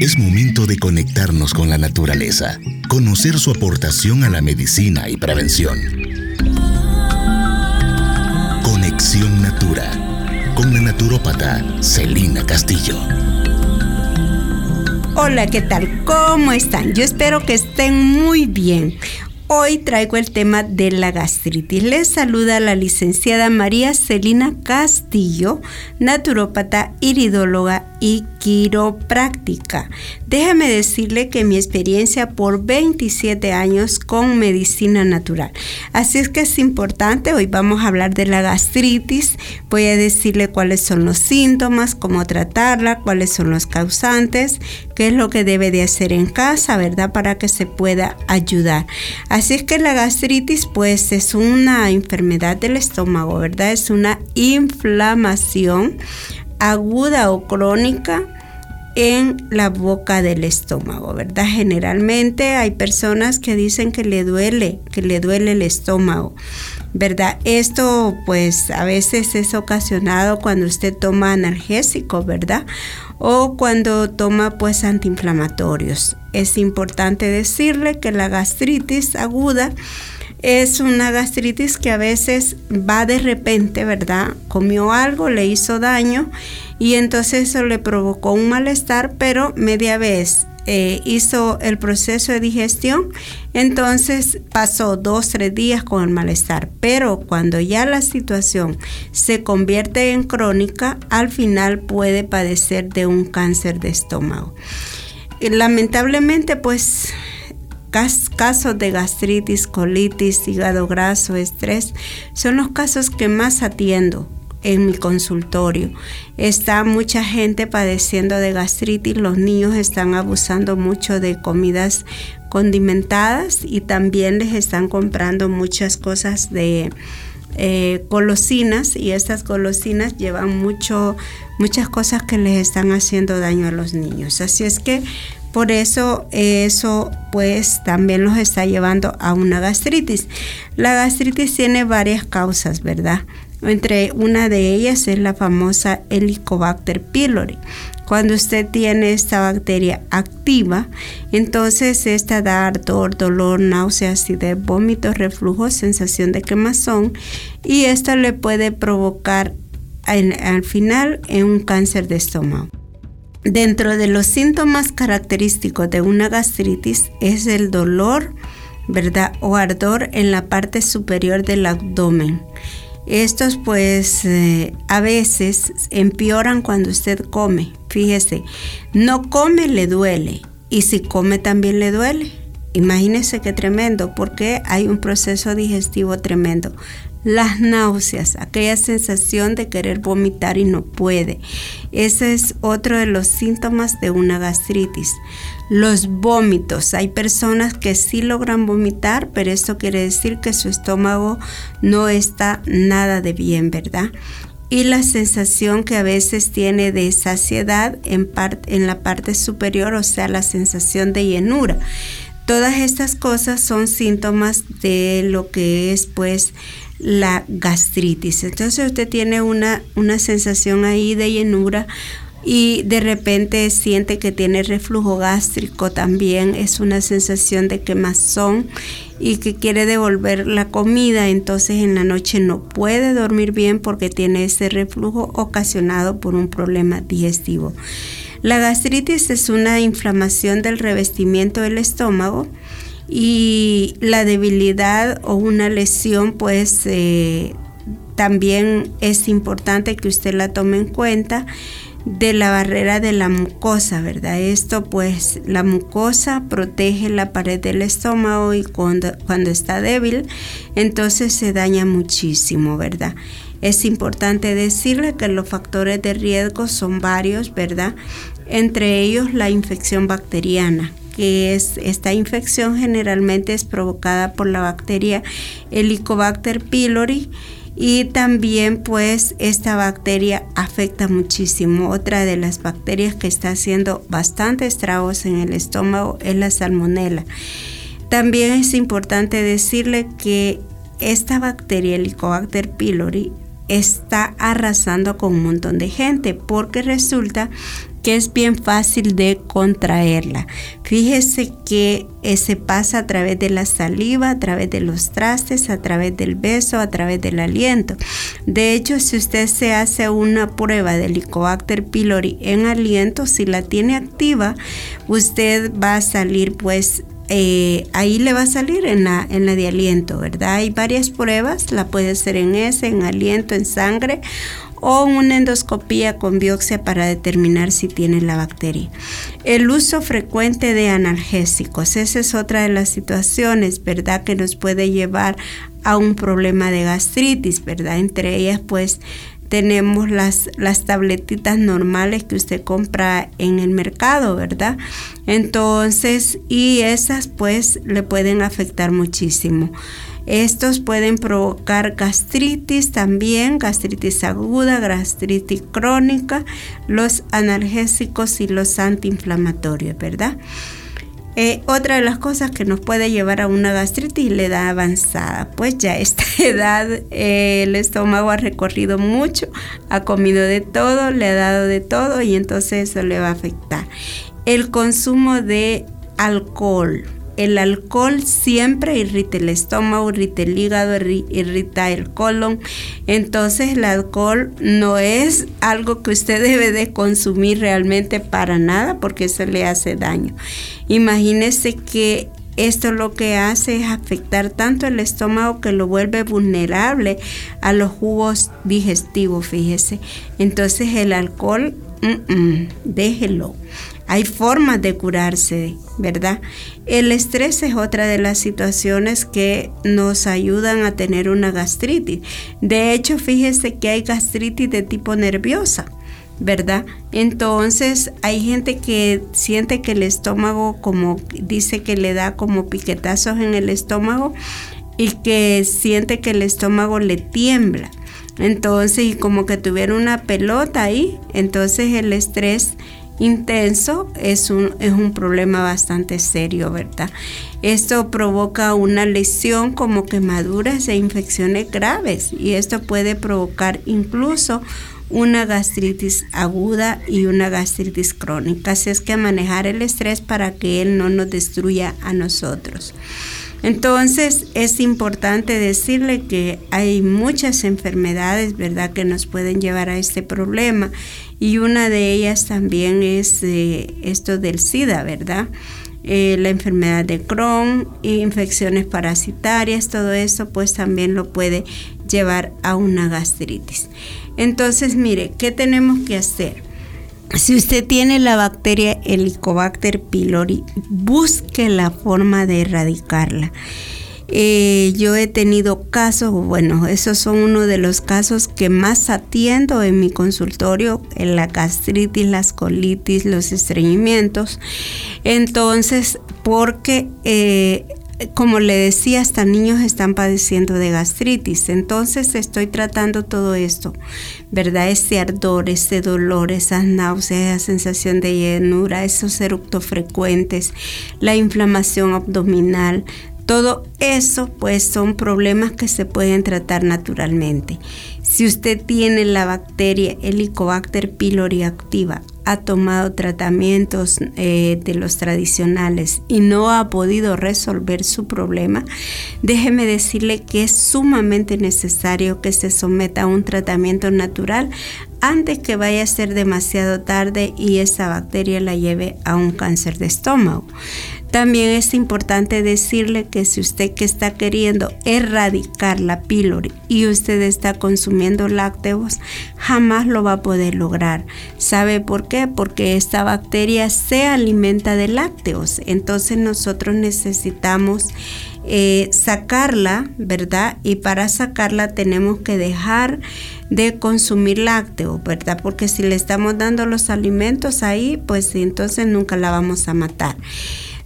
Es momento de conectarnos con la naturaleza, conocer su aportación a la medicina y prevención. Conexión Natura, con la naturópata Celina Castillo. Hola, ¿qué tal? ¿Cómo están? Yo espero que estén muy bien. Hoy traigo el tema de la gastritis. Les saluda la licenciada María Celina Castillo, naturópata, iridóloga y quiropráctica. Déjame decirle que mi experiencia por 27 años con medicina natural. Así es que es importante, hoy vamos a hablar de la gastritis, voy a decirle cuáles son los síntomas, cómo tratarla, cuáles son los causantes, qué es lo que debe de hacer en casa, ¿verdad? Para que se pueda ayudar. Así es que la gastritis pues es una enfermedad del estómago, ¿verdad? Es una inflamación aguda o crónica en la boca del estómago, ¿verdad? Generalmente hay personas que dicen que le duele, que le duele el estómago, ¿verdad? Esto pues a veces es ocasionado cuando usted toma analgésico, ¿verdad? O cuando toma pues antiinflamatorios. Es importante decirle que la gastritis aguda es una gastritis que a veces va de repente, ¿verdad? Comió algo, le hizo daño y entonces eso le provocó un malestar, pero media vez eh, hizo el proceso de digestión, entonces pasó dos, tres días con el malestar. Pero cuando ya la situación se convierte en crónica, al final puede padecer de un cáncer de estómago. lamentablemente, pues casos de gastritis, colitis, hígado graso, estrés, son los casos que más atiendo en mi consultorio. Está mucha gente padeciendo de gastritis, los niños están abusando mucho de comidas condimentadas y también les están comprando muchas cosas de eh, golosinas y estas golosinas llevan mucho, muchas cosas que les están haciendo daño a los niños. Así es que por eso eso pues también los está llevando a una gastritis. La gastritis tiene varias causas, ¿verdad? Entre una de ellas es la famosa Helicobacter pylori. Cuando usted tiene esta bacteria activa, entonces esta da ardor, dolor, náuseas, acidez, vómitos, reflujo, sensación de quemazón y esto le puede provocar al final un cáncer de estómago. Dentro de los síntomas característicos de una gastritis es el dolor, ¿verdad? O ardor en la parte superior del abdomen. Estos pues eh, a veces empeoran cuando usted come. Fíjese, no come le duele y si come también le duele. Imagínese qué tremendo, porque hay un proceso digestivo tremendo las náuseas, aquella sensación de querer vomitar y no puede. Ese es otro de los síntomas de una gastritis. Los vómitos. Hay personas que sí logran vomitar, pero esto quiere decir que su estómago no está nada de bien, ¿verdad? Y la sensación que a veces tiene de saciedad en, en la parte superior, o sea, la sensación de llenura. Todas estas cosas son síntomas de lo que es pues la gastritis. Entonces usted tiene una, una sensación ahí de llenura y de repente siente que tiene reflujo gástrico también, es una sensación de quemazón y que quiere devolver la comida, entonces en la noche no puede dormir bien porque tiene ese reflujo ocasionado por un problema digestivo. La gastritis es una inflamación del revestimiento del estómago y la debilidad o una lesión pues eh, también es importante que usted la tome en cuenta de la barrera de la mucosa, ¿verdad? Esto pues la mucosa protege la pared del estómago y cuando, cuando está débil entonces se daña muchísimo, ¿verdad? Es importante decirle que los factores de riesgo son varios, ¿verdad? Entre ellos la infección bacteriana, que es esta infección generalmente es provocada por la bacteria Helicobacter pylori y también pues esta bacteria afecta muchísimo. Otra de las bacterias que está haciendo bastante estragos en el estómago es la salmonela. También es importante decirle que esta bacteria Helicobacter pylori está arrasando con un montón de gente porque resulta que es bien fácil de contraerla. Fíjese que eh, se pasa a través de la saliva, a través de los trastes, a través del beso, a través del aliento. De hecho, si usted se hace una prueba de Helicobacter pylori en aliento, si la tiene activa, usted va a salir pues eh, ahí le va a salir en la, en la de aliento, ¿verdad? Hay varias pruebas, la puede hacer en ese, en aliento, en sangre o una endoscopía con biopsia para determinar si tiene la bacteria. El uso frecuente de analgésicos, esa es otra de las situaciones, ¿verdad? Que nos puede llevar a un problema de gastritis, ¿verdad? Entre ellas, pues tenemos las, las tabletitas normales que usted compra en el mercado, ¿verdad? Entonces, y esas pues le pueden afectar muchísimo. Estos pueden provocar gastritis también, gastritis aguda, gastritis crónica, los analgésicos y los antiinflamatorios, ¿verdad? Eh, otra de las cosas que nos puede llevar a una gastritis la edad avanzada, pues ya a esta edad eh, el estómago ha recorrido mucho, ha comido de todo, le ha dado de todo y entonces eso le va a afectar. El consumo de alcohol, el alcohol siempre irrita el estómago, irrita el hígado, irrita el colon. Entonces el alcohol no es algo que usted debe de consumir realmente para nada porque eso le hace daño. Imagínese que esto lo que hace es afectar tanto el estómago que lo vuelve vulnerable a los jugos digestivos, fíjese. Entonces el alcohol, déjelo. Hay formas de curarse, ¿verdad? El estrés es otra de las situaciones que nos ayudan a tener una gastritis. De hecho, fíjese que hay gastritis de tipo nerviosa. ¿verdad? Entonces hay gente que siente que el estómago, como dice que le da como piquetazos en el estómago y que siente que el estómago le tiembla. Entonces, y como que tuviera una pelota ahí, entonces el estrés intenso es un, es un problema bastante serio, ¿verdad? Esto provoca una lesión como quemaduras e infecciones graves y esto puede provocar incluso una gastritis aguda y una gastritis crónica. Así es que manejar el estrés para que él no nos destruya a nosotros. Entonces es importante decirle que hay muchas enfermedades, ¿verdad?, que nos pueden llevar a este problema y una de ellas también es eh, esto del SIDA, ¿verdad? Eh, la enfermedad de Crohn, infecciones parasitarias, todo eso pues también lo puede llevar a una gastritis. Entonces, mire, ¿qué tenemos que hacer? Si usted tiene la bacteria Helicobacter pylori, busque la forma de erradicarla. Eh, yo he tenido casos, bueno, esos son uno de los casos que más atiendo en mi consultorio, en la gastritis, las colitis, los estreñimientos. Entonces, porque eh, como le decía, hasta niños están padeciendo de gastritis. Entonces estoy tratando todo esto, ¿verdad? Ese ardor, ese dolor, esas náuseas, esa sensación de llenura, esos eructos frecuentes, la inflamación abdominal. Todo eso pues son problemas que se pueden tratar naturalmente. Si usted tiene la bacteria Helicobacter pylori activa ha tomado tratamientos eh, de los tradicionales y no ha podido resolver su problema, déjeme decirle que es sumamente necesario que se someta a un tratamiento natural antes que vaya a ser demasiado tarde y esa bacteria la lleve a un cáncer de estómago. También es importante decirle que si usted que está queriendo erradicar la pílori y usted está consumiendo lácteos, jamás lo va a poder lograr. ¿Sabe por qué? Porque esta bacteria se alimenta de lácteos. Entonces nosotros necesitamos eh, sacarla, ¿verdad? Y para sacarla tenemos que dejar de consumir lácteos, ¿verdad? Porque si le estamos dando los alimentos ahí, pues entonces nunca la vamos a matar.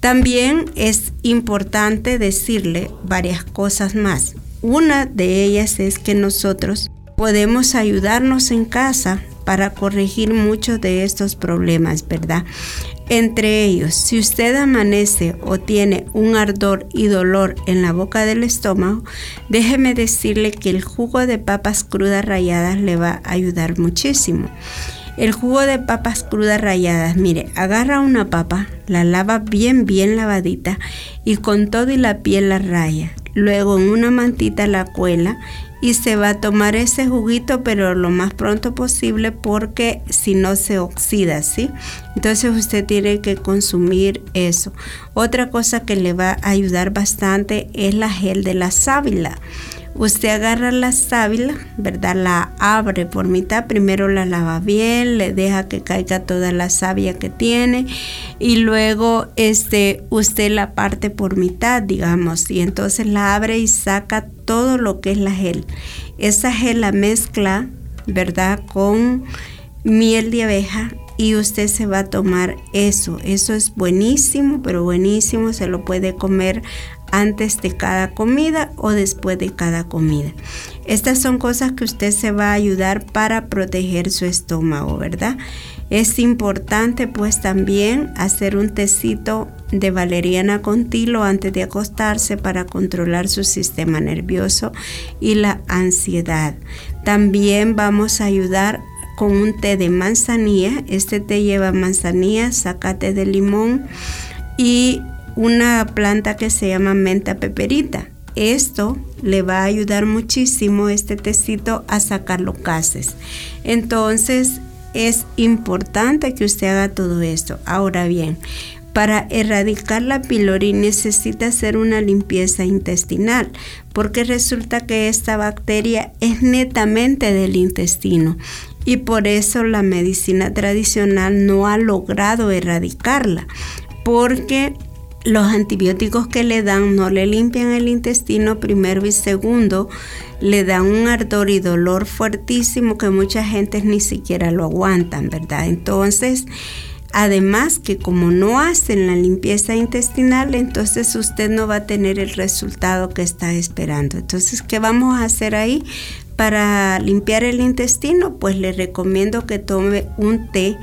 También es importante decirle varias cosas más. Una de ellas es que nosotros podemos ayudarnos en casa para corregir muchos de estos problemas, ¿verdad? Entre ellos, si usted amanece o tiene un ardor y dolor en la boca del estómago, déjeme decirle que el jugo de papas crudas rayadas le va a ayudar muchísimo. El jugo de papas crudas ralladas, mire, agarra una papa, la lava bien, bien lavadita y con todo y la piel la raya. Luego en una mantita la cuela y se va a tomar ese juguito pero lo más pronto posible porque si no se oxida, ¿sí? Entonces usted tiene que consumir eso. Otra cosa que le va a ayudar bastante es la gel de la sábila. Usted agarra la sábila, ¿verdad? La abre por mitad, primero la lava bien, le deja que caiga toda la savia que tiene y luego este usted la parte por mitad, digamos, y entonces la abre y saca todo lo que es la gel. Esa gel la mezcla, ¿verdad? Con miel de abeja y usted se va a tomar eso. Eso es buenísimo, pero buenísimo. Se lo puede comer antes de cada comida o después de cada comida. Estas son cosas que usted se va a ayudar para proteger su estómago, ¿verdad? Es importante pues también hacer un tecito de valeriana con tilo antes de acostarse para controlar su sistema nervioso y la ansiedad. También vamos a ayudar con un té de manzanilla. Este té lleva manzanilla, zacate de limón y una planta que se llama menta peperita. Esto le va a ayudar muchísimo este tecito a sacar los gases. Entonces es importante que usted haga todo esto. Ahora bien, para erradicar la pylori necesita hacer una limpieza intestinal, porque resulta que esta bacteria es netamente del intestino y por eso la medicina tradicional no ha logrado erradicarla, porque los antibióticos que le dan no le limpian el intestino primero y segundo, le dan un ardor y dolor fuertísimo que mucha gente ni siquiera lo aguantan, ¿verdad? Entonces, además que como no hacen la limpieza intestinal, entonces usted no va a tener el resultado que está esperando. Entonces, ¿qué vamos a hacer ahí? Para limpiar el intestino, pues le recomiendo que tome un té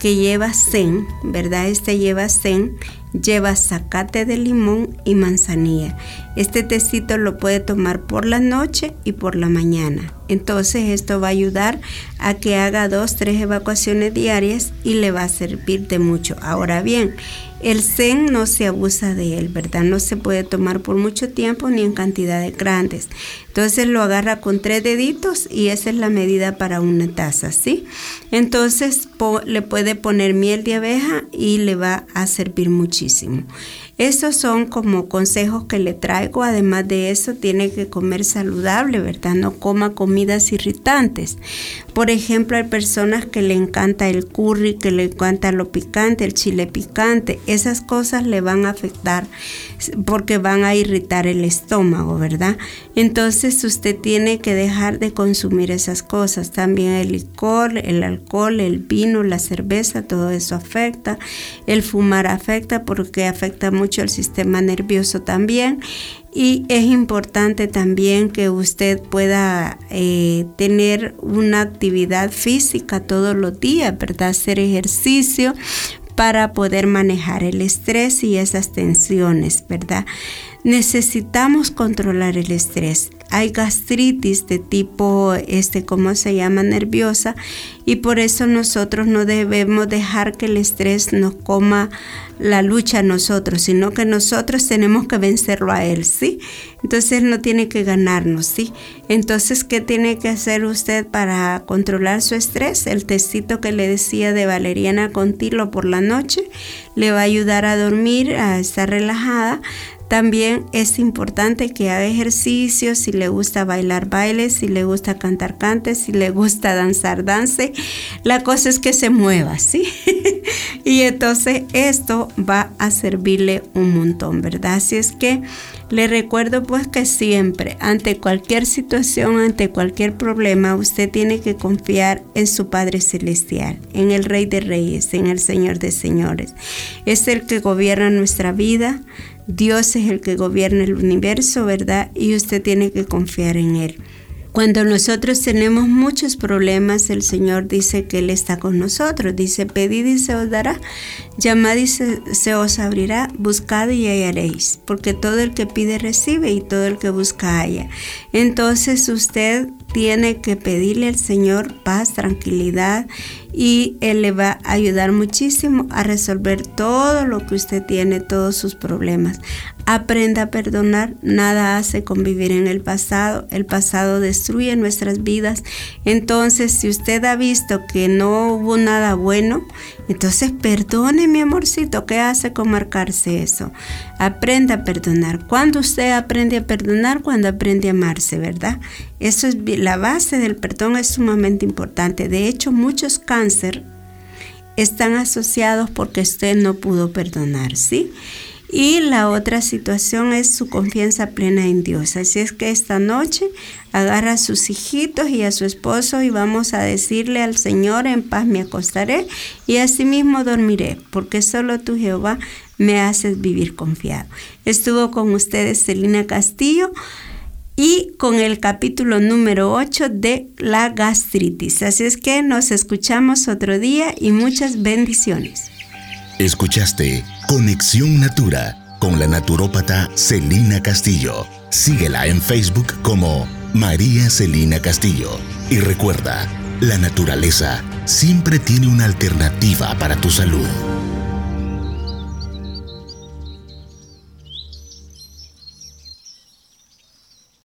que lleva zen, ¿verdad? Este lleva zen lleva zacate de limón y manzanilla. Este tecito lo puede tomar por la noche y por la mañana. Entonces esto va a ayudar a que haga dos, tres evacuaciones diarias y le va a servir de mucho. Ahora bien, el zen no se abusa de él, ¿verdad? No se puede tomar por mucho tiempo ni en cantidades grandes. Entonces lo agarra con tres deditos y esa es la medida para una taza, ¿sí? Entonces le puede poner miel de abeja y le va a servir muchísimo. Estos son como consejos que le traigo. Además de eso, tiene que comer saludable, ¿verdad? No coma comidas irritantes. Por ejemplo, hay personas que le encanta el curry, que le encanta lo picante, el chile picante. Esas cosas le van a afectar porque van a irritar el estómago, ¿verdad? Entonces usted tiene que dejar de consumir esas cosas. También el licor, el alcohol, el vino, la cerveza, todo eso afecta. El fumar afecta porque afecta mucho el sistema nervioso también. Y es importante también que usted pueda eh, tener una actividad física todos los días, ¿verdad? Hacer ejercicio para poder manejar el estrés y esas tensiones, ¿verdad? Necesitamos controlar el estrés. Hay gastritis de tipo, este, ¿cómo se llama? Nerviosa. Y por eso nosotros no debemos dejar que el estrés nos coma la lucha a nosotros, sino que nosotros tenemos que vencerlo a él, ¿sí? Entonces no tiene que ganarnos, ¿sí? Entonces, ¿qué tiene que hacer usted para controlar su estrés? El tecito que le decía de valeriana con tilo por la noche le va a ayudar a dormir, a estar relajada. También es importante que haga ejercicio, si le gusta bailar, baile, si le gusta cantar, cante, si le gusta danzar, dance. La cosa es que se mueva, ¿sí? y entonces esto va a servirle un montón, ¿verdad? Así es que le recuerdo pues que siempre, ante cualquier situación, ante cualquier problema, usted tiene que confiar en su Padre Celestial, en el Rey de Reyes, en el Señor de Señores. Es el que gobierna nuestra vida Dios es el que gobierna el universo, ¿verdad? Y usted tiene que confiar en Él. Cuando nosotros tenemos muchos problemas, el Señor dice que Él está con nosotros. Dice, pedid y se os dará, llamad y se, os abrirá, buscad y hallaréis. Porque todo el que pide recibe y todo el que busca halla. Entonces usted tiene que pedirle al Señor paz, tranquilidad y Él le va a ayudar muchísimo a resolver todo lo que usted tiene, todos sus problemas. Aprenda a perdonar, nada hace convivir en el pasado, el pasado destruye nuestras vidas. Entonces, si usted ha visto que no hubo nada bueno, entonces perdone mi amorcito, ¿qué hace con marcarse eso? Aprenda a perdonar. Cuando usted aprende a perdonar, cuando aprende a amarse, ¿verdad? Eso es la base del perdón es sumamente importante. De hecho, muchos están asociados porque usted no pudo perdonar, ¿sí? Y la otra situación es su confianza plena en Dios. Así es que esta noche agarra a sus hijitos y a su esposo y vamos a decirle al Señor, en paz me acostaré y asimismo dormiré, porque solo tú Jehová me haces vivir confiado. Estuvo con ustedes Celina Castillo y con el capítulo número 8 de la gastritis. Así es que nos escuchamos otro día y muchas bendiciones. Escuchaste Conexión Natura con la naturópata Celina Castillo. Síguela en Facebook como María Celina Castillo. Y recuerda, la naturaleza siempre tiene una alternativa para tu salud.